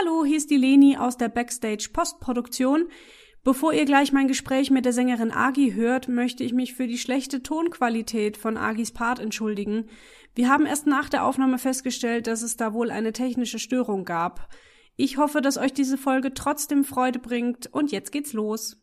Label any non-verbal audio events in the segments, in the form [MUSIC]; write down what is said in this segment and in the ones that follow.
Hallo, hier ist die Leni aus der Backstage Postproduktion. Bevor ihr gleich mein Gespräch mit der Sängerin Agi hört, möchte ich mich für die schlechte Tonqualität von Agis Part entschuldigen. Wir haben erst nach der Aufnahme festgestellt, dass es da wohl eine technische Störung gab. Ich hoffe, dass euch diese Folge trotzdem Freude bringt und jetzt geht's los.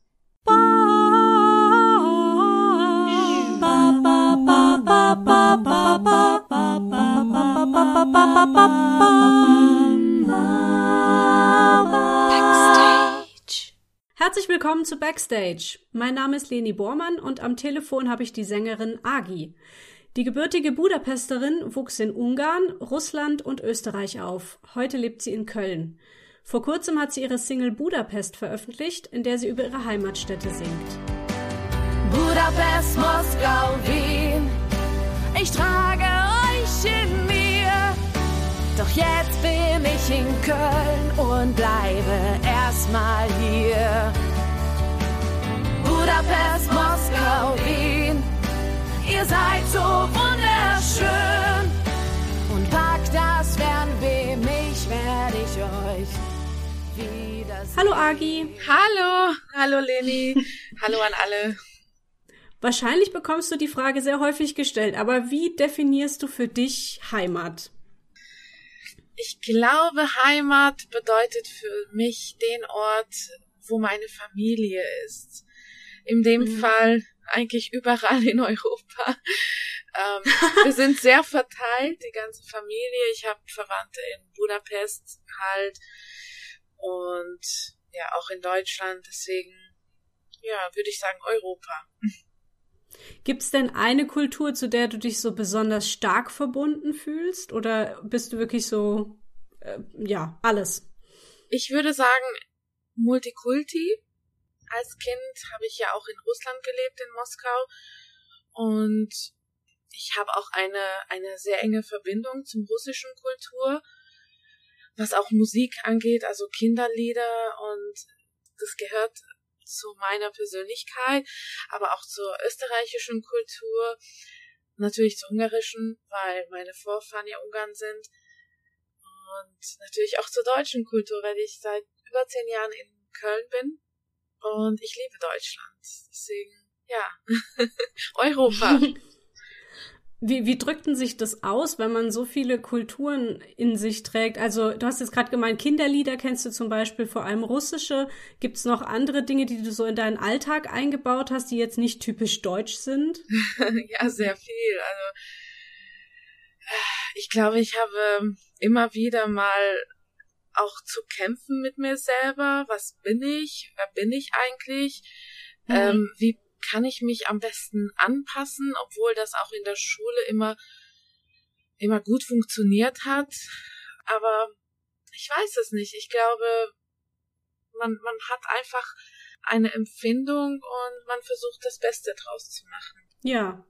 Herzlich willkommen zu Backstage. Mein Name ist Leni Bormann und am Telefon habe ich die Sängerin Agi. Die gebürtige Budapesterin wuchs in Ungarn, Russland und Österreich auf. Heute lebt sie in Köln. Vor kurzem hat sie ihre Single Budapest veröffentlicht, in der sie über ihre Heimatstädte singt. Budapest, Moskau, Wien, ich trage. Doch jetzt bin ich in Köln und bleibe erstmal hier. Budapest, Moskau, Wien, ihr seid so wunderschön. Und packt das Fernweh, mich werde ich euch wiedersehen. Hallo Agi. Hallo, hallo Leni, [LAUGHS] hallo an alle. Wahrscheinlich bekommst du die Frage sehr häufig gestellt, aber wie definierst du für dich Heimat? Ich glaube, Heimat bedeutet für mich den Ort, wo meine Familie ist. In dem mhm. Fall eigentlich überall in Europa. Ähm, wir sind sehr verteilt, die ganze Familie. Ich habe Verwandte in Budapest halt und ja auch in Deutschland. Deswegen, ja, würde ich sagen Europa. Gibt es denn eine Kultur, zu der du dich so besonders stark verbunden fühlst? Oder bist du wirklich so, äh, ja, alles? Ich würde sagen, Multikulti. Als Kind habe ich ja auch in Russland gelebt, in Moskau. Und ich habe auch eine, eine sehr enge Verbindung zum russischen Kultur, was auch Musik angeht, also Kinderlieder und das gehört zu meiner Persönlichkeit, aber auch zur österreichischen Kultur, natürlich zur ungarischen, weil meine Vorfahren ja Ungarn sind und natürlich auch zur deutschen Kultur, weil ich seit über zehn Jahren in Köln bin und ich liebe Deutschland. Deswegen, ja, [LAUGHS] Europa. [LAUGHS] Wie, wie drückt denn sich das aus, wenn man so viele Kulturen in sich trägt? Also du hast jetzt gerade gemeint, Kinderlieder kennst du zum Beispiel vor allem russische. Gibt es noch andere Dinge, die du so in deinen Alltag eingebaut hast, die jetzt nicht typisch deutsch sind? [LAUGHS] ja, sehr viel. Also ich glaube, ich habe immer wieder mal auch zu kämpfen mit mir selber. Was bin ich? Wer bin ich eigentlich? Mhm. Ähm, wie kann ich mich am besten anpassen, obwohl das auch in der Schule immer, immer gut funktioniert hat. Aber ich weiß es nicht. Ich glaube, man, man hat einfach eine Empfindung und man versucht das Beste draus zu machen. Ja,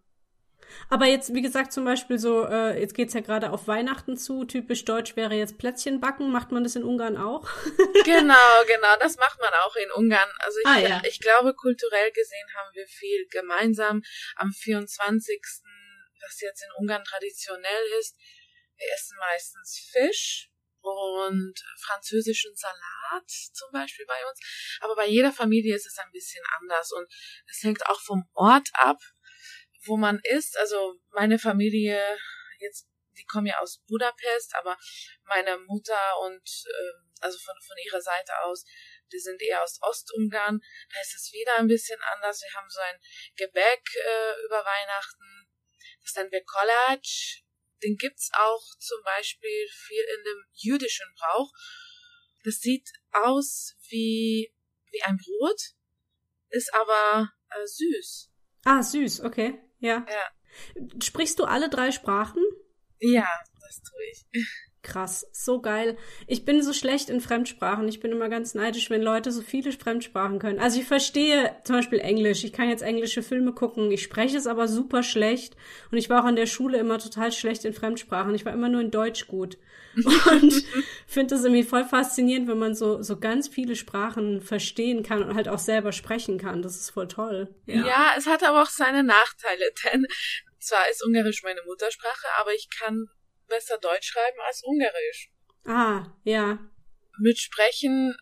aber jetzt, wie gesagt, zum Beispiel so, äh, jetzt geht's ja gerade auf Weihnachten zu. Typisch deutsch wäre jetzt Plätzchen backen. Macht man das in Ungarn auch? [LAUGHS] genau, genau. Das macht man auch in Ungarn. Also ich, ah, ja. ich glaube, kulturell gesehen haben wir viel gemeinsam. Am 24., was jetzt in Ungarn traditionell ist, wir essen meistens Fisch und französischen Salat zum Beispiel bei uns. Aber bei jeder Familie ist es ein bisschen anders und es hängt auch vom Ort ab wo man ist. Also meine Familie, jetzt, die kommen ja aus Budapest, aber meine Mutter und äh, also von, von ihrer Seite aus, die sind eher aus Ostungarn. Da ist es wieder ein bisschen anders. Wir haben so ein Gebäck äh, über Weihnachten. Das dann der Collage. Den gibt's auch zum Beispiel viel in dem jüdischen Brauch. Das sieht aus wie, wie ein Brot, ist aber äh, süß. Ah, süß, okay. Ja. ja. Sprichst du alle drei Sprachen? Ja, das tue ich. Krass, so geil. Ich bin so schlecht in Fremdsprachen. Ich bin immer ganz neidisch, wenn Leute so viele Fremdsprachen können. Also ich verstehe zum Beispiel Englisch. Ich kann jetzt englische Filme gucken. Ich spreche es aber super schlecht. Und ich war auch an der Schule immer total schlecht in Fremdsprachen. Ich war immer nur in Deutsch gut. [LAUGHS] Und finde das irgendwie voll faszinierend, wenn man so, so ganz viele Sprachen verstehen kann und halt auch selber sprechen kann. Das ist voll toll. Ja, ja es hat aber auch seine Nachteile, denn zwar ist Ungarisch meine Muttersprache, aber ich kann besser Deutsch schreiben als Ungarisch. Ah, ja. mit Sprechen,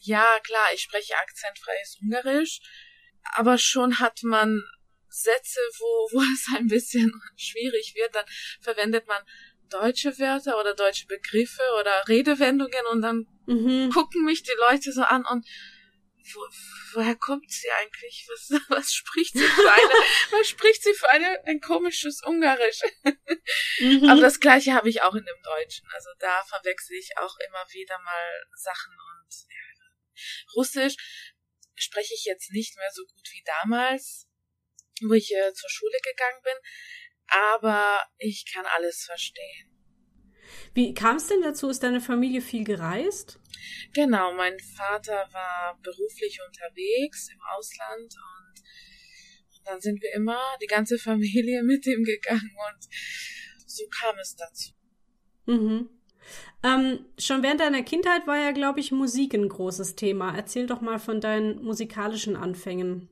ja klar, ich spreche akzentfreies Ungarisch, aber schon hat man Sätze, wo, [LAUGHS] wo es ein bisschen schwierig wird, dann verwendet man deutsche Wörter oder deutsche Begriffe oder Redewendungen und dann mhm. gucken mich die Leute so an und wo, woher kommt sie eigentlich? Was, [LAUGHS] was spricht sie für eine, [LAUGHS] was spricht sie für eine, ein komisches Ungarisch? Mhm. Aber das gleiche habe ich auch in dem Deutschen. Also da verwechsel ich auch immer wieder mal Sachen und ja, Russisch spreche ich jetzt nicht mehr so gut wie damals, wo ich äh, zur Schule gegangen bin, aber ich kann alles verstehen. Wie kam es denn dazu? Ist deine Familie viel gereist? Genau, mein Vater war beruflich unterwegs im Ausland und, und dann sind wir immer, die ganze Familie [LAUGHS] mit ihm gegangen und so kam es dazu. Mhm. Ähm, schon während deiner Kindheit war ja, glaube ich, Musik ein großes Thema. Erzähl doch mal von deinen musikalischen Anfängen.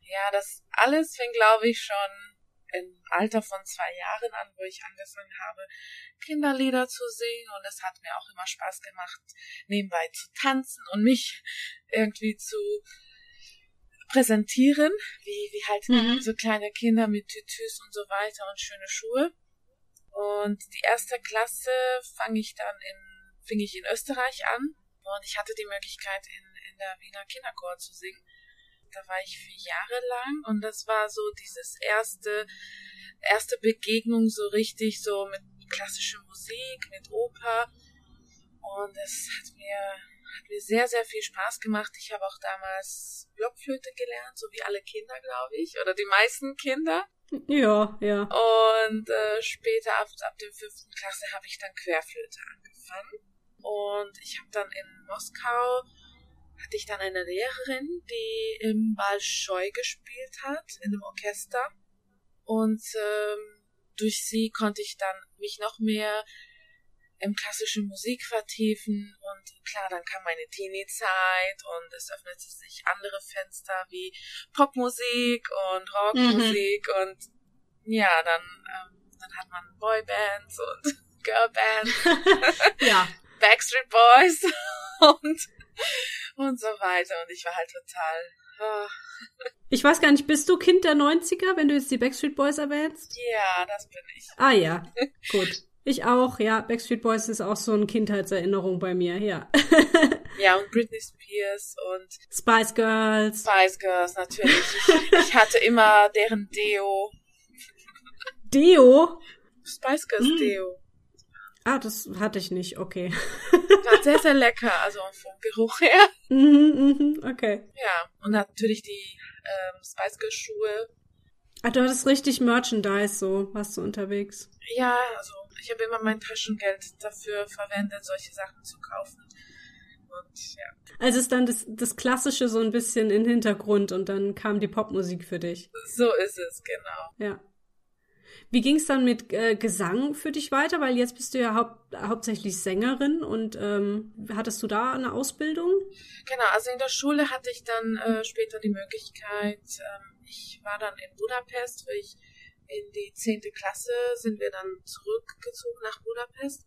Ja, das alles fing, glaube ich, schon im Alter von zwei Jahren an, wo ich angefangen habe, Kinderlieder zu singen und es hat mir auch immer Spaß gemacht, nebenbei zu tanzen und mich irgendwie zu präsentieren, wie, wie halt mhm. so kleine Kinder mit Tütüs und so weiter und schöne Schuhe. Und die erste Klasse fange ich dann in, fing ich in Österreich an und ich hatte die Möglichkeit in, in der Wiener Kinderchor zu singen da war ich vier Jahre lang und das war so dieses erste, erste Begegnung so richtig so mit klassischer Musik, mit Oper und es hat mir, hat mir sehr, sehr viel Spaß gemacht. Ich habe auch damals Blockflöte gelernt, so wie alle Kinder, glaube ich, oder die meisten Kinder. Ja, ja. Und äh, später, ab, ab der fünften Klasse, habe ich dann Querflöte angefangen. Und ich habe dann in Moskau hatte ich dann eine Lehrerin, die im Balschoi gespielt hat, in einem Orchester. Und ähm, durch sie konnte ich dann mich noch mehr im klassischen Musik vertiefen und klar, dann kam meine Teenie-Zeit und es öffnete sich andere Fenster wie Popmusik und Rockmusik mhm. und ja, dann, ähm, dann hat man Boybands und [LAUGHS] Girlbands. [LAUGHS] ja. [LAUGHS] Backstreet Boys und und so weiter. Und ich war halt total. Oh. Ich weiß gar nicht, bist du Kind der 90er, wenn du jetzt die Backstreet Boys erwähnst? Ja, das bin ich. Ah ja, [LAUGHS] gut. Ich auch, ja. Backstreet Boys ist auch so eine Kindheitserinnerung bei mir, ja. [LAUGHS] ja, und Britney Spears und Spice Girls. Spice Girls, natürlich. Ich, ich hatte immer deren Deo. Deo? Spice Girls mm. Deo. Ah, das hatte ich nicht, okay. [LAUGHS] War sehr, sehr lecker, also vom Geruch her. Mhm, mhm, okay. Ja, und natürlich die ähm, Spice Girls Schuhe. Ah, du hattest richtig Merchandise, so warst du unterwegs. Ja, also ich habe immer mein Taschengeld dafür verwendet, solche Sachen zu kaufen. Und ja. Also ist dann das, das Klassische so ein bisschen in den Hintergrund und dann kam die Popmusik für dich. So ist es, genau. Ja. Wie ging es dann mit äh, Gesang für dich weiter? Weil jetzt bist du ja haupt, hauptsächlich Sängerin und ähm, hattest du da eine Ausbildung? Genau, also in der Schule hatte ich dann äh, später die Möglichkeit, ähm, ich war dann in Budapest, weil ich in die zehnte Klasse sind wir dann zurückgezogen nach Budapest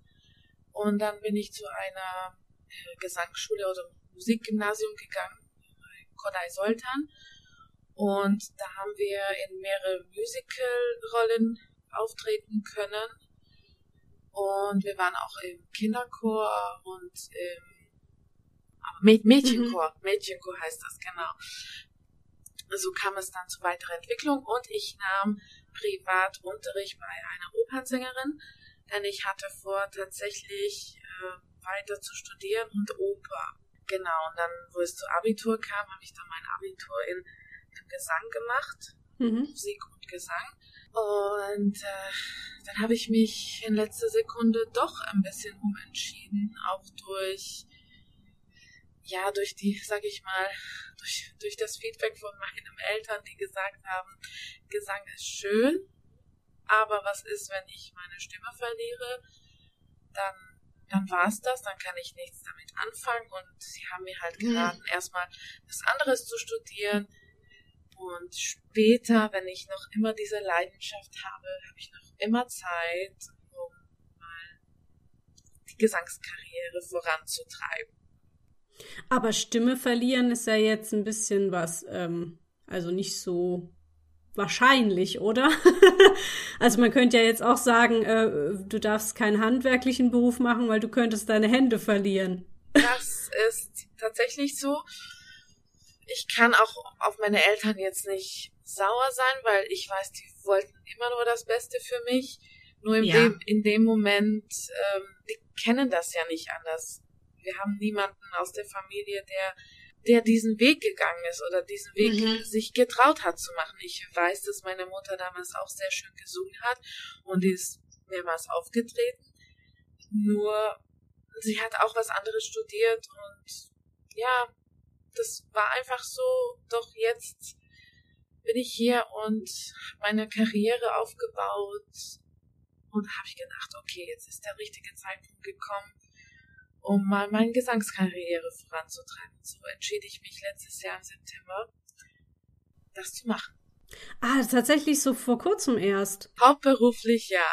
und dann bin ich zu einer äh, Gesangsschule oder Musikgymnasium gegangen, Kodai Soltan. Und da haben wir in mehrere Musical-Rollen auftreten können. Und wir waren auch im Kinderchor und im Mädchenchor. Mhm. Mädchenchor heißt das, genau. So kam es dann zu weiterer Entwicklung und ich nahm Privatunterricht bei einer Opernsängerin, denn ich hatte vor, tatsächlich äh, weiter zu studieren und Oper. Genau, und dann, wo es zu Abitur kam, habe ich dann mein Abitur in, in Gesang gemacht, mhm. Musik und Gesang. Und äh, dann habe ich mich in letzter Sekunde doch ein bisschen umentschieden, auch durch ja, durch die, sag ich mal, durch, durch das Feedback von meinen Eltern, die gesagt haben, Gesang ist schön, aber was ist, wenn ich meine Stimme verliere? Dann, dann war's das, dann kann ich nichts damit anfangen und sie haben mir halt mhm. geraten, mhm. erstmal was anderes zu studieren, und später, wenn ich noch immer diese Leidenschaft habe, habe ich noch immer Zeit, um mal die Gesangskarriere voranzutreiben. Aber Stimme verlieren ist ja jetzt ein bisschen was, ähm, also nicht so wahrscheinlich, oder? [LAUGHS] also man könnte ja jetzt auch sagen, äh, du darfst keinen handwerklichen Beruf machen, weil du könntest deine Hände verlieren. Das ist tatsächlich so. Ich kann auch auf meine Eltern jetzt nicht sauer sein, weil ich weiß, die wollten immer nur das Beste für mich. Nur in, ja. dem, in dem Moment, ähm, die kennen das ja nicht anders. Wir haben niemanden aus der Familie, der der diesen Weg gegangen ist oder diesen Weg mhm. sich getraut hat zu machen. Ich weiß, dass meine Mutter damals auch sehr schön gesungen hat und die ist mehrmals aufgetreten. Nur sie hat auch was anderes studiert und ja, das war einfach so. Doch jetzt bin ich hier und habe meine Karriere aufgebaut und habe ich gedacht, okay, jetzt ist der richtige Zeitpunkt gekommen, um mal meine Gesangskarriere voranzutreiben. So entschied ich mich letztes Jahr im September, das zu machen. Ah, tatsächlich so vor kurzem erst. Hauptberuflich ja.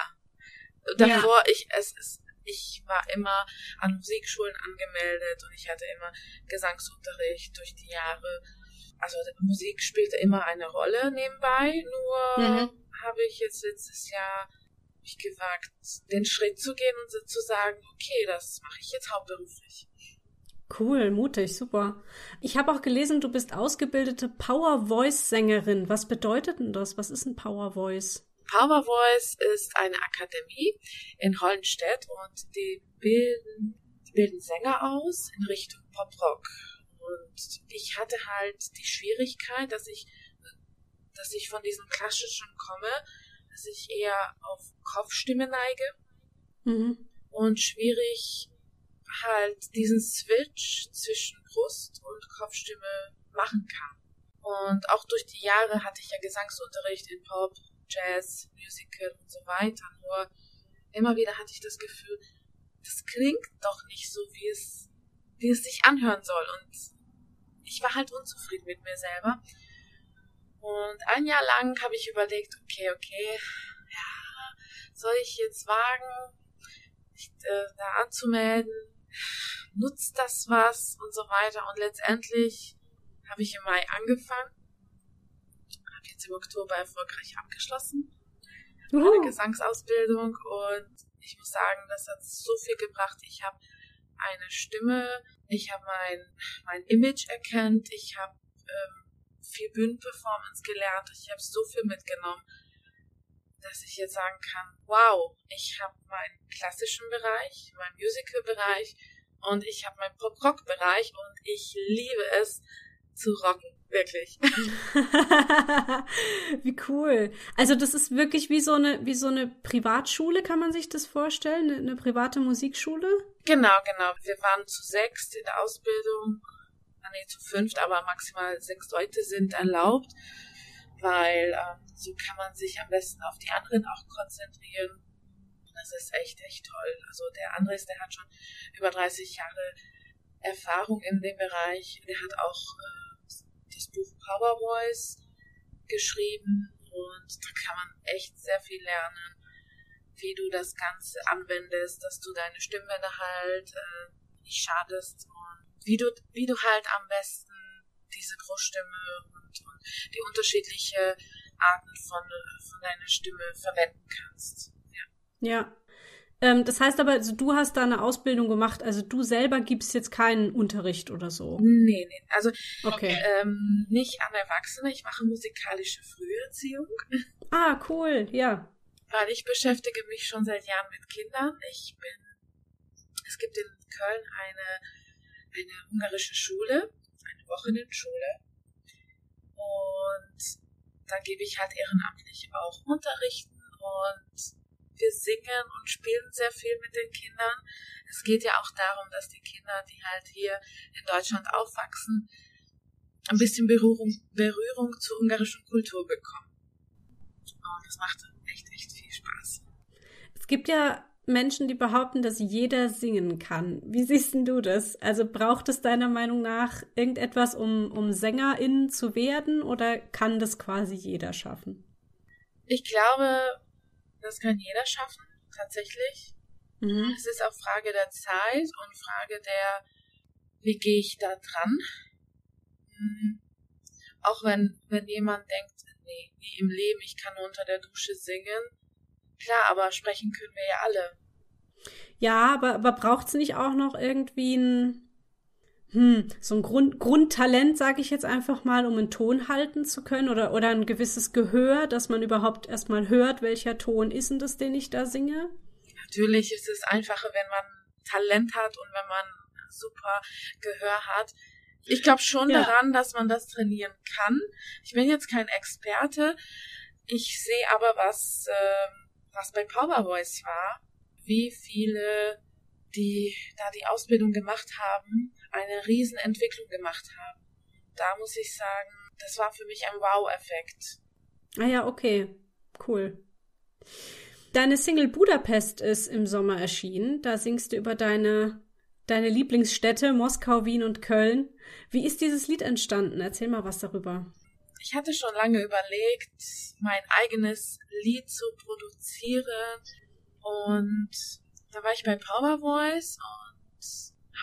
Davor ja. ich es ist ich war immer an Musikschulen angemeldet und ich hatte immer Gesangsunterricht durch die Jahre. Also Musik spielte immer eine Rolle nebenbei, nur mhm. habe ich jetzt letztes Jahr mich gewagt, den Schritt zu gehen und zu sagen, okay, das mache ich jetzt hauptberuflich. Cool, mutig, super. Ich habe auch gelesen, du bist ausgebildete Power Voice Sängerin. Was bedeutet denn das? Was ist ein Power Voice? Power Voice ist eine Akademie in Hollenstedt und die bilden, die bilden Sänger aus in Richtung Pop-Rock. Und ich hatte halt die Schwierigkeit, dass ich, dass ich von diesem klassischen komme, dass ich eher auf Kopfstimme neige mhm. und schwierig halt diesen Switch zwischen Brust und Kopfstimme machen kann. Und auch durch die Jahre hatte ich ja Gesangsunterricht in Pop, Jazz, Musical und so weiter. Nur immer wieder hatte ich das Gefühl, das klingt doch nicht so, wie es, wie es sich anhören soll. Und ich war halt unzufrieden mit mir selber. Und ein Jahr lang habe ich überlegt, okay, okay, ja, soll ich jetzt wagen, mich äh, da anzumelden? Nutzt das was und so weiter? Und letztendlich habe ich im Mai angefangen jetzt im Oktober erfolgreich abgeschlossen. Meine uh. Gesangsausbildung und ich muss sagen, das hat so viel gebracht. Ich habe eine Stimme, ich habe mein, mein Image erkannt, ich habe ähm, viel Bühnenperformance gelernt, ich habe so viel mitgenommen, dass ich jetzt sagen kann, wow, ich habe meinen klassischen Bereich, meinen Musical-Bereich und ich habe meinen Pop-Rock-Bereich und ich liebe es zu rocken. Wirklich. [LAUGHS] wie cool. Also das ist wirklich wie so eine wie so eine Privatschule, kann man sich das vorstellen? Eine, eine private Musikschule? Genau, genau. Wir waren zu sechs in der Ausbildung. Ah, nee, zu fünft, aber maximal sechs Leute sind erlaubt, weil ähm, so kann man sich am besten auf die anderen auch konzentrieren. Das ist echt, echt toll. Also der Andres, der hat schon über 30 Jahre Erfahrung in dem Bereich. Der hat auch äh, das Buch Power Voice geschrieben und da kann man echt sehr viel lernen, wie du das Ganze anwendest, dass du deine Stimmbänder halt äh, nicht schadest und wie du, wie du halt am besten diese Großstimme und, und die unterschiedliche Arten von, von deiner Stimme verwenden kannst. Ja. ja. Ähm, das heißt aber, also du hast da eine Ausbildung gemacht, also du selber gibst jetzt keinen Unterricht oder so? Nee, nee. Also okay. ähm, nicht an Erwachsene, ich mache musikalische Früherziehung. [LAUGHS] Ah, cool, ja. Weil ich beschäftige mich schon seit Jahren mit Kindern. Ich bin, es gibt in Köln eine, eine ungarische Schule, eine Wochenendschule. Und da gebe ich halt ehrenamtlich auch Unterrichten und wir singen und spielen sehr viel mit den Kindern. Es geht ja auch darum, dass die Kinder, die halt hier in Deutschland aufwachsen, ein bisschen Berührung, Berührung zur ungarischen Kultur bekommen. Und das macht echt, echt viel Spaß. Es gibt ja Menschen, die behaupten, dass jeder singen kann. Wie siehst du das? Also braucht es deiner Meinung nach irgendetwas, um, um Sängerin zu werden oder kann das quasi jeder schaffen? Ich glaube, das kann jeder schaffen, tatsächlich. Mhm. Es ist auch Frage der Zeit und Frage der, wie gehe ich da dran? Mhm. Auch wenn, wenn jemand denkt, nee, nie im Leben, ich kann nur unter der Dusche singen. Klar, aber sprechen können wir ja alle. Ja, aber, aber braucht es nicht auch noch irgendwie ein, hm, so ein Grund, Grundtalent, sage ich jetzt einfach mal, um einen Ton halten zu können oder, oder ein gewisses Gehör, dass man überhaupt erstmal hört, welcher Ton ist denn das, den ich da singe? Natürlich ist es einfacher, wenn man Talent hat und wenn man super Gehör hat. Ich glaube schon ja. daran, dass man das trainieren kann. Ich bin jetzt kein Experte. Ich sehe aber, was, äh, was bei Power Voice war wie viele, die da die Ausbildung gemacht haben, eine Riesenentwicklung gemacht haben. Da muss ich sagen, das war für mich ein Wow-Effekt. Ah ja, okay. Cool. Deine Single Budapest ist im Sommer erschienen. Da singst du über deine, deine Lieblingsstädte Moskau, Wien und Köln. Wie ist dieses Lied entstanden? Erzähl mal was darüber. Ich hatte schon lange überlegt, mein eigenes Lied zu produzieren. Und da war ich bei Power Voice und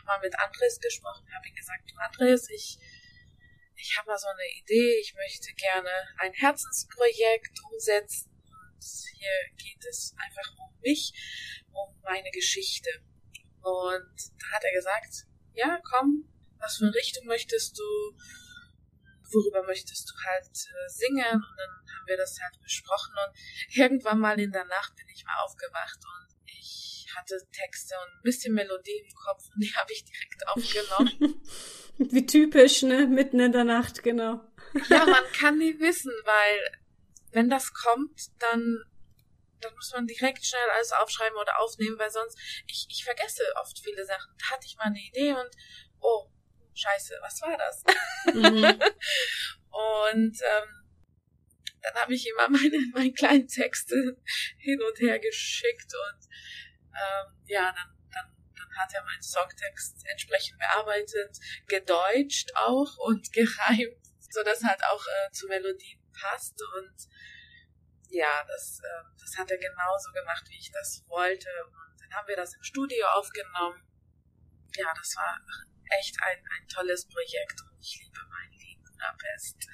mal mit Andres gesprochen, habe ihm gesagt, Andres, ich, ich habe mal so eine Idee, ich möchte gerne ein Herzensprojekt umsetzen und hier geht es einfach um mich, um meine Geschichte. Und da hat er gesagt, ja, komm, was für eine Richtung möchtest du, worüber möchtest du halt äh, singen und dann haben wir das halt besprochen und [LAUGHS] irgendwann mal in der Nacht bin ich mal aufgewacht und ich hatte Texte und ein bisschen Melodie im Kopf und die habe ich direkt aufgenommen. [LAUGHS] Wie typisch, ne? Mitten in der Nacht, genau. ja, man [LAUGHS] kann nie wissen, weil wenn das kommt, dann dann muss man direkt schnell alles aufschreiben oder aufnehmen, weil sonst ich, ich vergesse oft viele Sachen. Da hatte ich mal eine Idee und oh, scheiße, was war das? Mhm. [LAUGHS] und ähm, dann habe ich immer meine, meine kleinen Texte hin und her geschickt und ähm, ja, dann, dann, dann hat er meinen Songtext entsprechend bearbeitet, gedeutscht auch und [LAUGHS] gereimt, so dass halt auch äh, zur Melodie passt und ja, das, äh, das hat er genauso gemacht, wie ich das wollte und dann haben wir das im Studio aufgenommen. Ja, das war echt ein, ein tolles Projekt und ich liebe mein Lied Budapest.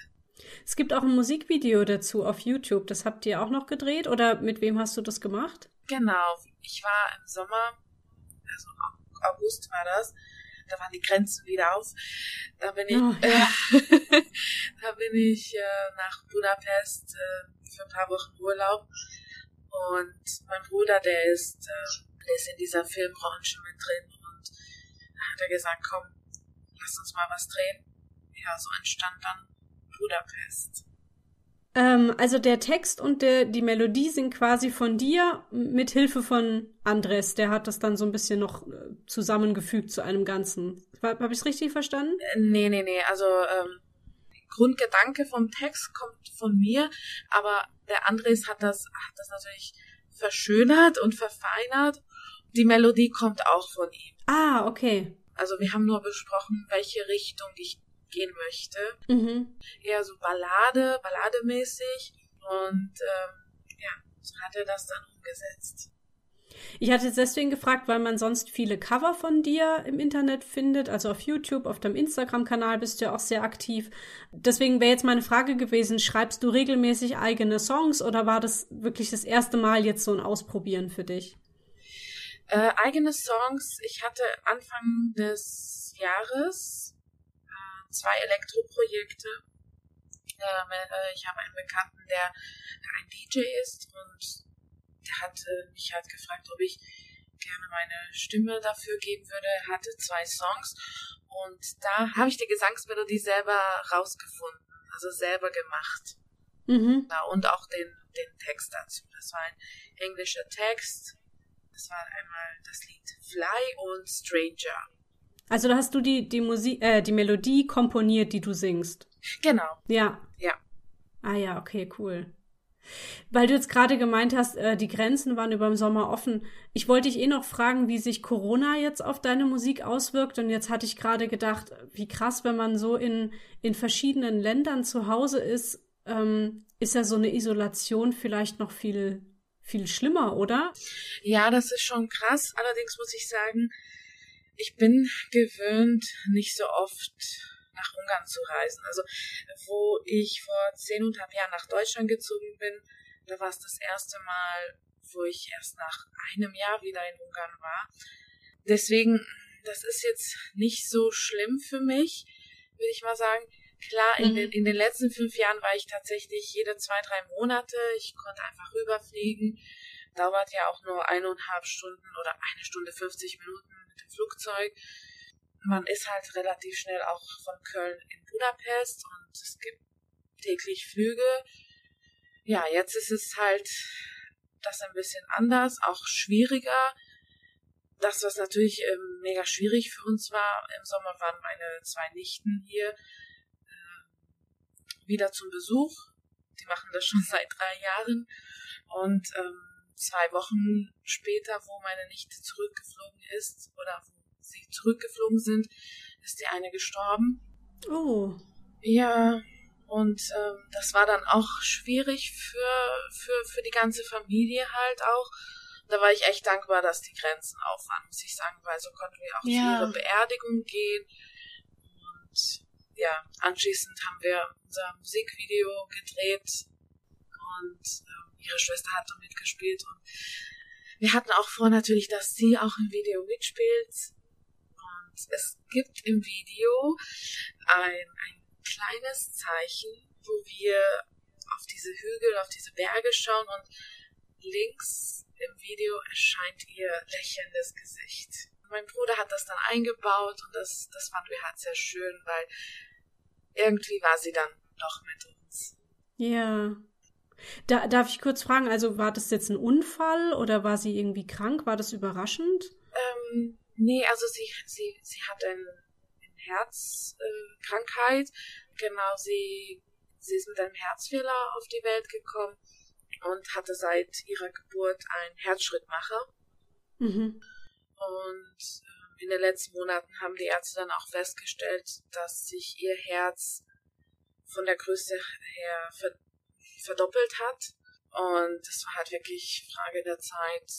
Es gibt auch ein Musikvideo dazu auf YouTube. Das habt ihr auch noch gedreht oder mit wem hast du das gemacht? Genau. Ich war im Sommer, also August war das, da waren die Grenzen wieder auf. Da bin ich, oh, [LAUGHS] ja. äh, da bin ich äh, nach Budapest äh, für ein paar Wochen Urlaub. Und mein Bruder, der ist, äh, der ist in dieser Filmbranche mit drin und da hat er gesagt, komm, lass uns mal was drehen. Ja, so entstand dann Budapest. Ähm, also der Text und der, die Melodie sind quasi von dir mit Hilfe von Andres. Der hat das dann so ein bisschen noch äh, zusammengefügt zu einem Ganzen. Habe ich es richtig verstanden? Äh, nee, nee, nee. Also ähm, Grundgedanke vom Text kommt von mir, aber der Andres hat das, hat das natürlich verschönert und verfeinert. Die Melodie kommt auch von ihm. Ah, okay. Also wir haben nur besprochen, welche Richtung ich gehen möchte. Mhm. Eher so Ballade, ballademäßig. Und ähm, ja, so hat er das dann umgesetzt. Ich hatte jetzt deswegen gefragt, weil man sonst viele Cover von dir im Internet findet, also auf YouTube, auf deinem Instagram-Kanal bist du ja auch sehr aktiv. Deswegen wäre jetzt meine Frage gewesen, schreibst du regelmäßig eigene Songs oder war das wirklich das erste Mal jetzt so ein Ausprobieren für dich? Äh, eigene Songs, ich hatte Anfang des Jahres zwei Elektroprojekte. Ähm, äh, ich habe einen Bekannten, der, ein DJ ist und der hat mich halt gefragt, ob ich gerne meine Stimme dafür geben würde. Er hatte zwei Songs und da habe ich die Gesangsmelodie selber rausgefunden, also selber gemacht. Mhm. Und auch den, den Text dazu. Das war ein englischer Text. Das war einmal das Lied Fly und Stranger. Also da hast du die, die Musik, äh, die Melodie komponiert, die du singst. Genau. Ja. Ja. Ah ja, okay, cool. Weil du jetzt gerade gemeint hast, äh, die Grenzen waren über den Sommer offen. Ich wollte dich eh noch fragen, wie sich Corona jetzt auf deine Musik auswirkt. Und jetzt hatte ich gerade gedacht, wie krass, wenn man so in, in verschiedenen Ländern zu Hause ist, ähm, ist ja so eine Isolation vielleicht noch viel, viel schlimmer, oder? Ja, das ist schon krass. Allerdings muss ich sagen, ich bin gewöhnt, nicht so oft nach Ungarn zu reisen. Also, wo ich vor zehn und halb Jahren nach Deutschland gezogen bin, da war es das erste Mal, wo ich erst nach einem Jahr wieder in Ungarn war. Deswegen, das ist jetzt nicht so schlimm für mich, würde ich mal sagen. Klar, in, mhm. den, in den letzten fünf Jahren war ich tatsächlich jede zwei, drei Monate. Ich konnte einfach rüberfliegen. Dauert ja auch nur eineinhalb Stunden oder eine Stunde 50 Minuten mit dem Flugzeug. Man ist halt relativ schnell auch von Köln in Budapest und es gibt täglich Flüge. Ja, jetzt ist es halt das ein bisschen anders, auch schwieriger. Das, was natürlich ähm, mega schwierig für uns war, im Sommer waren meine zwei Nichten hier wieder zum Besuch. Die machen das schon [LAUGHS] seit drei Jahren. Und ähm, zwei Wochen später, wo meine Nichte zurückgeflogen ist oder wo sie zurückgeflogen sind, ist die eine gestorben. Oh. Ja, und ähm, das war dann auch schwierig für, für, für die ganze Familie halt auch. Da war ich echt dankbar, dass die Grenzen auf waren, muss ich sagen, weil so konnten wir auch ja. zu ihrer Beerdigung gehen. Und ja, anschließend haben wir unser Musikvideo gedreht und äh, ihre Schwester hat da mitgespielt und wir hatten auch vor natürlich, dass sie auch im Video mitspielt und es gibt im Video ein, ein kleines Zeichen, wo wir auf diese Hügel, auf diese Berge schauen und links im Video erscheint ihr lächelndes Gesicht mein Bruder hat das dann eingebaut und das, das fanden wir halt sehr schön, weil irgendwie war sie dann doch mit uns. Ja. Da, darf ich kurz fragen, also war das jetzt ein Unfall oder war sie irgendwie krank? War das überraschend? Ähm, nee, also sie, sie, sie hat eine, eine Herzkrankheit. Äh, genau, sie, sie ist mit einem Herzfehler auf die Welt gekommen und hatte seit ihrer Geburt einen Herzschrittmacher. Mhm. Und äh, in den letzten Monaten haben die Ärzte dann auch festgestellt, dass sich ihr Herz von der Größe her verdoppelt hat. Und es war halt wirklich Frage der Zeit,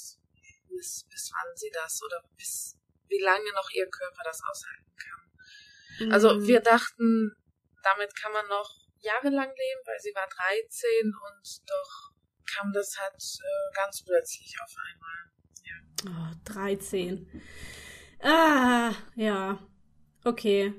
bis, bis wann sie das oder bis wie lange noch ihr Körper das aushalten kann. Also mhm. Also wir dachten, damit kann man noch jahrelang leben, weil sie war 13 und doch kam das halt äh, ganz plötzlich auf einmal. Oh, 13. Ah, ja. Okay.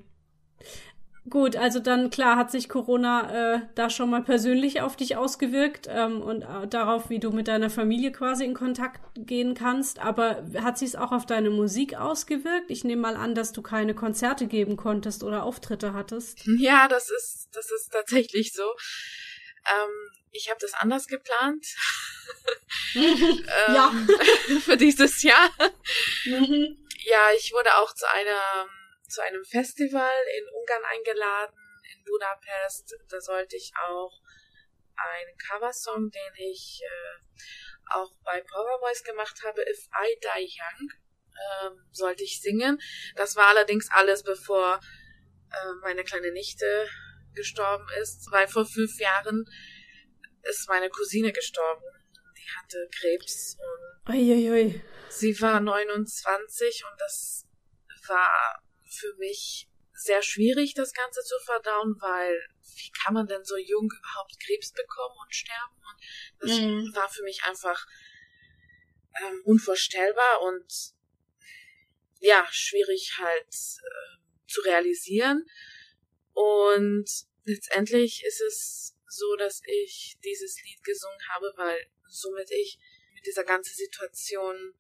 Gut, also dann klar hat sich Corona äh, da schon mal persönlich auf dich ausgewirkt ähm, und äh, darauf, wie du mit deiner Familie quasi in Kontakt gehen kannst. Aber hat sich es auch auf deine Musik ausgewirkt? Ich nehme mal an, dass du keine Konzerte geben konntest oder Auftritte hattest. Ja, das ist das ist tatsächlich so. Ähm, ich habe das anders geplant. [LAUGHS] ähm, ja. [LAUGHS] für dieses Jahr. Mhm. Ja, ich wurde auch zu einer zu einem Festival in Ungarn eingeladen, in Budapest. Da sollte ich auch einen Coversong, den ich äh, auch bei Power Voice gemacht habe, If I Die Young, ähm, sollte ich singen. Das war allerdings alles bevor äh, meine kleine Nichte gestorben ist, weil vor fünf Jahren ist meine Cousine gestorben. Die hatte Krebs und Uiuiui. sie war 29 und das war für mich sehr schwierig, das Ganze zu verdauen, weil wie kann man denn so jung überhaupt Krebs bekommen und sterben? Und das mhm. war für mich einfach ähm, unvorstellbar und ja, schwierig halt äh, zu realisieren. Und letztendlich ist es so, dass ich dieses Lied gesungen habe, weil somit ich mit dieser ganzen Situation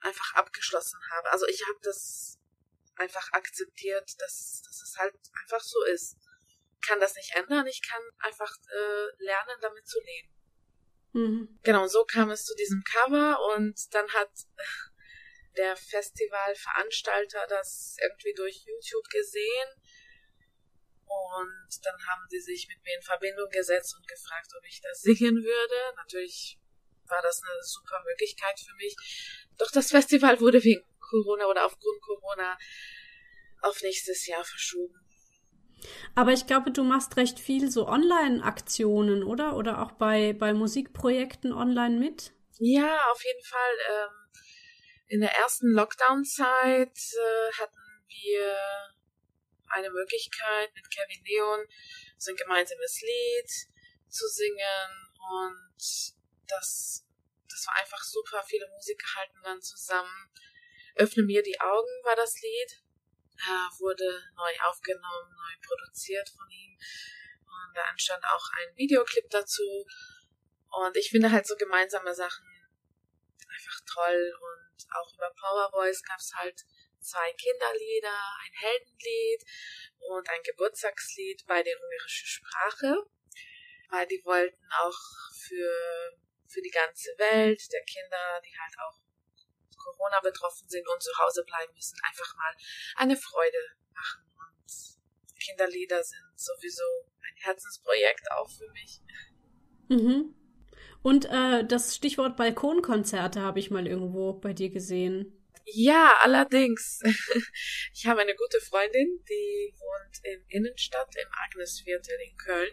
einfach abgeschlossen habe. Also ich habe das einfach akzeptiert, dass, dass es halt einfach so ist. Ich kann das nicht ändern, ich kann einfach äh, lernen, damit zu leben. Mhm. Genau, so kam es zu diesem Cover und dann hat der Festivalveranstalter das irgendwie durch YouTube gesehen und dann haben sie sich mit mir in Verbindung gesetzt und gefragt, ob ich das singen würde. Natürlich war das eine super Möglichkeit für mich. Doch das Festival wurde wegen Corona oder aufgrund Corona auf nächstes Jahr verschoben. Aber ich glaube, du machst recht viel so Online-Aktionen, oder? Oder auch bei, bei Musikprojekten online mit? Ja, auf jeden Fall. Ähm, in der ersten Lockdown-Zeit äh, hatten wir eine Möglichkeit mit Kevin Leon so ein gemeinsames Lied zu singen und das, das war einfach super. Viele Musiker halten dann zusammen. Öffne mir die Augen war das Lied äh, wurde neu aufgenommen, neu produziert von ihm. Und da entstand auch ein Videoclip dazu. Und ich finde halt so gemeinsame Sachen einfach toll. Und auch über Power Voice gab es halt zwei Kinderlieder, ein Heldenlied und ein Geburtstagslied bei der ungarischen Sprache. Weil die wollten auch für, für die ganze Welt der Kinder, die halt auch Corona betroffen sind und zu Hause bleiben müssen, einfach mal eine Freude machen. Und Kinderlieder sind sowieso ein Herzensprojekt auch für mich. Mhm. Und äh, das Stichwort Balkonkonzerte habe ich mal irgendwo bei dir gesehen. Ja, allerdings. [LAUGHS] Ich habe eine gute Freundin, die wohnt in Innenstadt im Agnesviertel in Köln.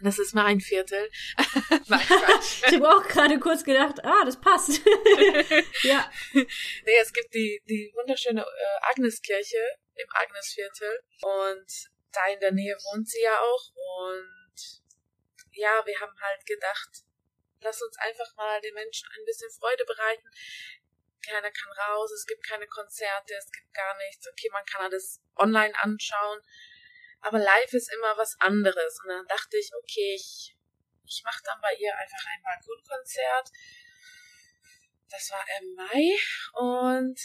Das ist [LAUGHS] mein Viertel. ich habe auch gerade kurz gedacht, ah, das passt. [LAUGHS] ja. Nee, es gibt die, die wunderschöne äh, Agneskirche im Agnesviertel und da in der Nähe wohnt sie ja auch und ja, wir haben halt gedacht, lass uns einfach mal den Menschen ein bisschen Freude bereiten. Keiner kann raus, es gibt keine Konzerte, es gibt gar nichts. Okay, man kann alles online anschauen aber live ist immer was anderes. Und dann dachte ich, okay, ich, ich mache dann bei ihr einfach ein Balkonkonzert. Das war im Mai. Und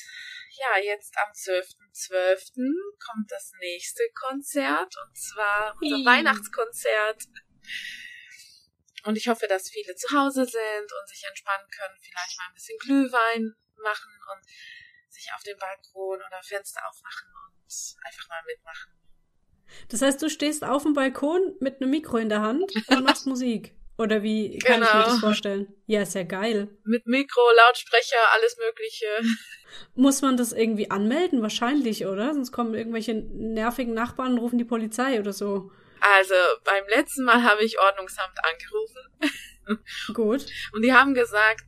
ja, jetzt am 12.12. .12. kommt das nächste Konzert. Und zwar unser Weihnachtskonzert. Und ich hoffe, dass viele zu Hause sind und sich entspannen können, vielleicht mal ein bisschen Glühwein machen und sich auf den Balkon oder Fenster aufmachen und einfach mal mitmachen. Das heißt, du stehst auf dem Balkon mit einem Mikro in der Hand und machst [LAUGHS] Musik. Oder wie kann genau. ich mir das genau. vorstellen? Ja, ist ja geil. Mit Mikro, Lautsprecher, alles Mögliche. Muss man das irgendwie anmelden? Wahrscheinlich, oder? Sonst kommen irgendwelche nervigen Nachbarn und rufen die Polizei oder so. Also, beim letzten Mal habe ich Ordnungsamt angerufen. Gut. Und die haben gesagt,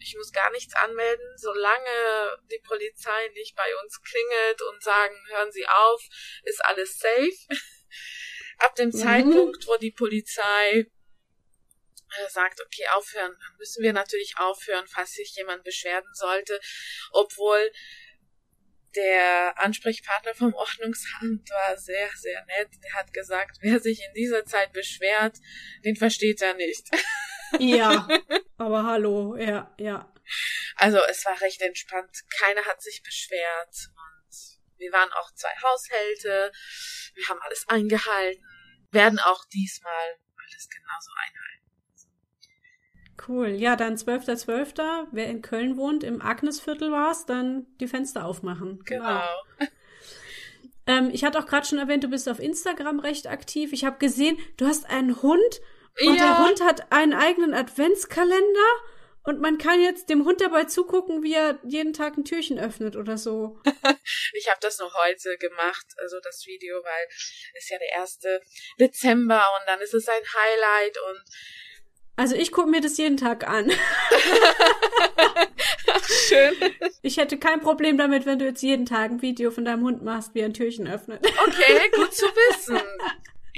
ich muss gar nichts anmelden, solange die Polizei nicht bei uns klingelt und sagen, hören Sie auf, ist alles safe. [LAUGHS] Ab dem mhm. Zeitpunkt, wo die Polizei äh, sagt, okay, aufhören, dann müssen wir natürlich aufhören, falls sich jemand beschweren sollte, obwohl der Ansprechpartner vom Ordnungsamt war sehr, sehr nett. Der hat gesagt, wer sich in dieser Zeit beschwert, den versteht er nicht. [LAUGHS] Ja, [LAUGHS] aber hallo, ja, ja. Also es war recht entspannt. Keiner hat sich beschwert und wir waren auch zwei Haushälte. Wir haben alles eingehalten, werden auch diesmal alles genauso einhalten. Cool. Ja, dann 12.12. .12. Wer in Köln wohnt, im Agnesviertel war es, dann die Fenster aufmachen. Genau. genau. ähm, ich hatte auch gerade schon erwähnt, du bist auf Instagram recht aktiv. Ich habe gesehen, du hast einen Hund und ja. der Hund hat einen eigenen Adventskalender und man kann jetzt dem Hund dabei zugucken, wie er jeden Tag ein Türchen öffnet oder so. [LAUGHS] ich habe das noch heute gemacht, also das Video, weil es ja der erste Dezember und dann ist es ein Highlight und also ich gucke mir das jeden Tag an. Ach, [LAUGHS] schön. Ich hätte kein Problem damit, wenn du jetzt jeden Tag ein Video von deinem Hund machst, wie er ein Türchen öffnet. Okay, gut zu wissen.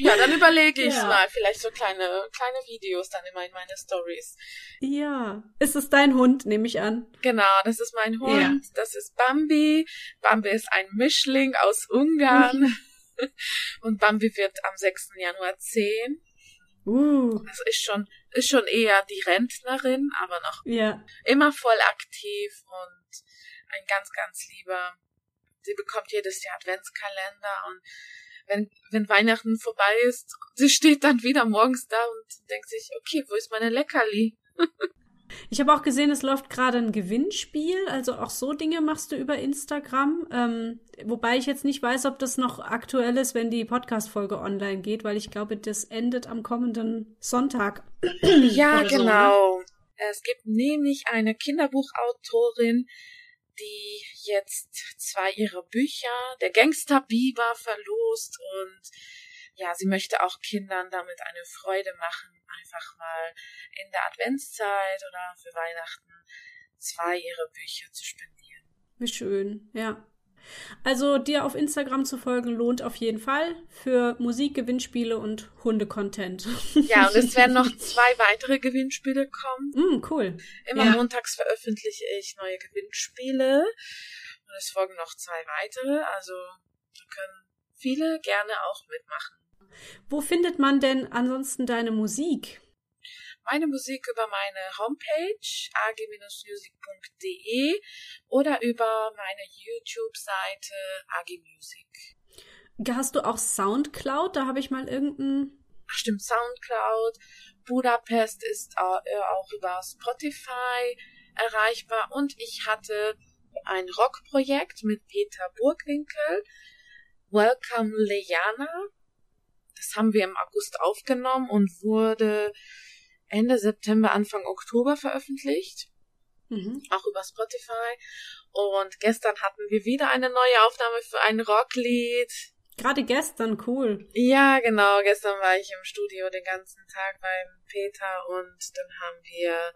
Ja, dann überlege ich ja. mal. Vielleicht so kleine, kleine Videos dann immer in meine Stories. Ja. Ist es dein Hund, nehme ich an? Genau, das ist mein Hund. Ja. Das ist Bambi. Bambi ist ein Mischling aus Ungarn. [LAUGHS] Und Bambi wird am 6. Januar 10. Uh. Das ist schon, ist schon eher die Rentnerin, aber noch ja. immer voll aktiv und ein ganz, ganz lieber. Sie bekommt jedes Jahr Adventskalender und wenn, wenn Weihnachten vorbei ist, sie steht dann wieder morgens da und denkt sich, okay, wo ist meine Leckerli? Ich habe auch gesehen, es läuft gerade ein Gewinnspiel. Also auch so Dinge machst du über Instagram. Ähm, wobei ich jetzt nicht weiß, ob das noch aktuell ist, wenn die Podcast-Folge online geht, weil ich glaube, das endet am kommenden Sonntag. Ja, genau. So, ne? Es gibt nämlich eine Kinderbuchautorin, die jetzt zwei ihrer Bücher, Der Gangster Biber, verloren Post und ja, sie möchte auch Kindern damit eine Freude machen, einfach mal in der Adventszeit oder für Weihnachten zwei ihrer Bücher zu spendieren. Wie schön, ja. Also dir auf Instagram zu folgen lohnt auf jeden Fall für Musik, Gewinnspiele und Hunde-Content. Ja, und es werden noch [LAUGHS] zwei weitere Gewinnspiele kommen. Mm, cool. Immer ja. montags veröffentliche ich neue Gewinnspiele und es folgen noch zwei weitere. Also da können viele gerne auch mitmachen. Wo findet man denn ansonsten deine Musik? Meine Musik über meine Homepage ag-music.de oder über meine YouTube-Seite agimusic. Hast du auch Soundcloud? Da habe ich mal irgendeinen. Ach stimmt, Soundcloud. Budapest ist äh, auch über Spotify erreichbar und ich hatte ein Rockprojekt mit Peter Burgwinkel. Welcome Lejana. Das haben wir im August aufgenommen und wurde Ende September, Anfang Oktober veröffentlicht. Mhm. Auch über Spotify. Und gestern hatten wir wieder eine neue Aufnahme für ein Rocklied. Gerade gestern, cool. Ja, genau. Gestern war ich im Studio den ganzen Tag beim Peter und dann haben wir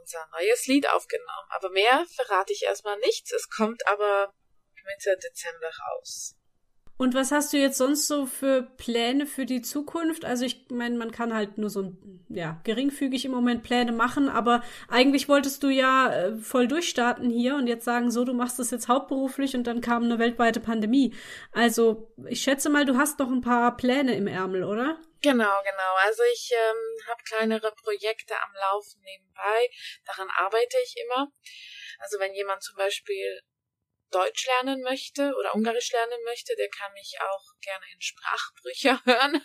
unser neues Lied aufgenommen. Aber mehr verrate ich erstmal nichts. Es kommt aber Mitte Dezember raus. Und was hast du jetzt sonst so für Pläne für die Zukunft? Also ich meine, man kann halt nur so ja, geringfügig im Moment Pläne machen, aber eigentlich wolltest du ja äh, voll durchstarten hier und jetzt sagen, so, du machst das jetzt hauptberuflich und dann kam eine weltweite Pandemie. Also ich schätze mal, du hast noch ein paar Pläne im Ärmel, oder? Genau, genau. Also ich ähm, habe kleinere Projekte am Laufen nebenbei. Daran arbeite ich immer. Also wenn jemand zum Beispiel Deutsch lernen möchte oder Ungarisch lernen möchte, der kann mich auch gerne in Sprachbrüche [LAUGHS] hören.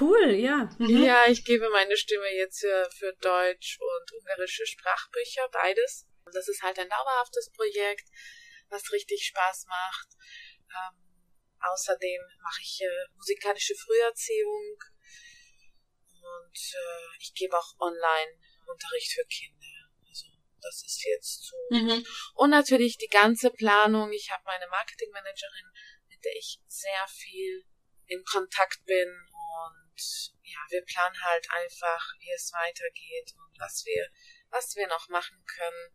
Cool, ja. Mhm. Ja, ich gebe meine Stimme jetzt für, für Deutsch und ungarische Sprachbücher, beides. Das ist halt ein dauerhaftes Projekt, was richtig Spaß macht. Ähm, außerdem mache ich äh, musikalische Früherziehung und äh, ich gebe auch Online-Unterricht für Kinder das ist jetzt so. Mhm. Und natürlich die ganze Planung. Ich habe meine Marketingmanagerin, mit der ich sehr viel in Kontakt bin und ja, wir planen halt einfach, wie es weitergeht und was wir, was wir noch machen können.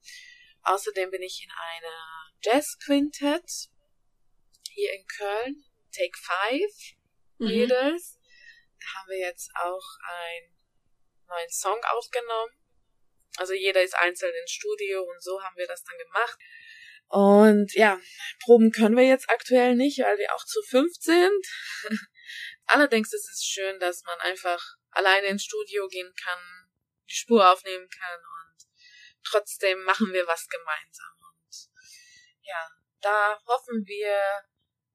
Außerdem bin ich in einer Jazz Quintet hier in Köln, Take Five mhm. Da haben wir jetzt auch einen neuen Song aufgenommen also jeder ist einzeln ins Studio und so haben wir das dann gemacht. Und ja, Proben können wir jetzt aktuell nicht, weil wir auch zu fünf sind. [LAUGHS] Allerdings ist es schön, dass man einfach alleine ins Studio gehen kann, die Spur aufnehmen kann und trotzdem machen wir was gemeinsam. Und ja, da hoffen wir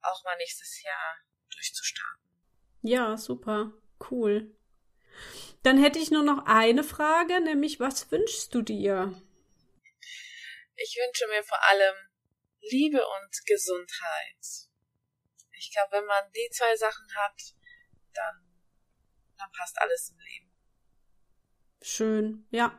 auch mal nächstes Jahr durchzustarten. Ja, super. Cool. Dann hätte ich nur noch eine Frage, nämlich was wünschst du dir? Ich wünsche mir vor allem Liebe und Gesundheit. Ich glaube, wenn man die zwei Sachen hat, dann, dann passt alles im Leben. Schön, ja.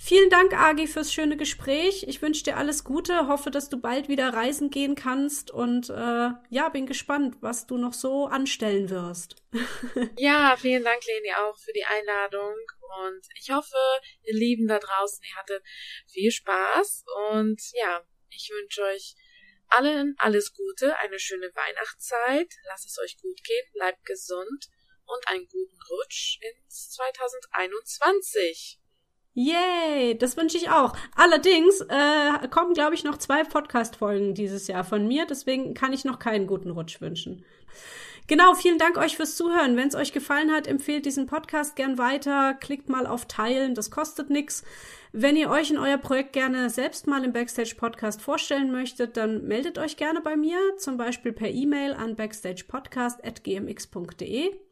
Vielen Dank, Agi, fürs schöne Gespräch. Ich wünsche dir alles Gute, hoffe, dass du bald wieder reisen gehen kannst und äh, ja, bin gespannt, was du noch so anstellen wirst. [LAUGHS] ja, vielen Dank, Leni, auch für die Einladung und ich hoffe, ihr Lieben da draußen, ihr hattet viel Spaß und ja, ich wünsche euch allen alles Gute, eine schöne Weihnachtszeit, lasst es euch gut gehen, bleibt gesund und einen guten Rutsch ins 2021. Yay, das wünsche ich auch. Allerdings äh, kommen, glaube ich, noch zwei Podcast-Folgen dieses Jahr von mir. Deswegen kann ich noch keinen guten Rutsch wünschen. Genau, vielen Dank euch fürs Zuhören. Wenn es euch gefallen hat, empfehlt diesen Podcast gern weiter. Klickt mal auf Teilen, das kostet nichts. Wenn ihr euch in euer Projekt gerne selbst mal im Backstage Podcast vorstellen möchtet, dann meldet euch gerne bei mir, zum Beispiel per E-Mail an backstagepodcast.gmx.de.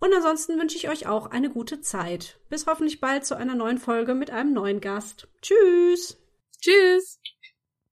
Und ansonsten wünsche ich euch auch eine gute Zeit. Bis hoffentlich bald zu einer neuen Folge mit einem neuen Gast. Tschüss. Tschüss.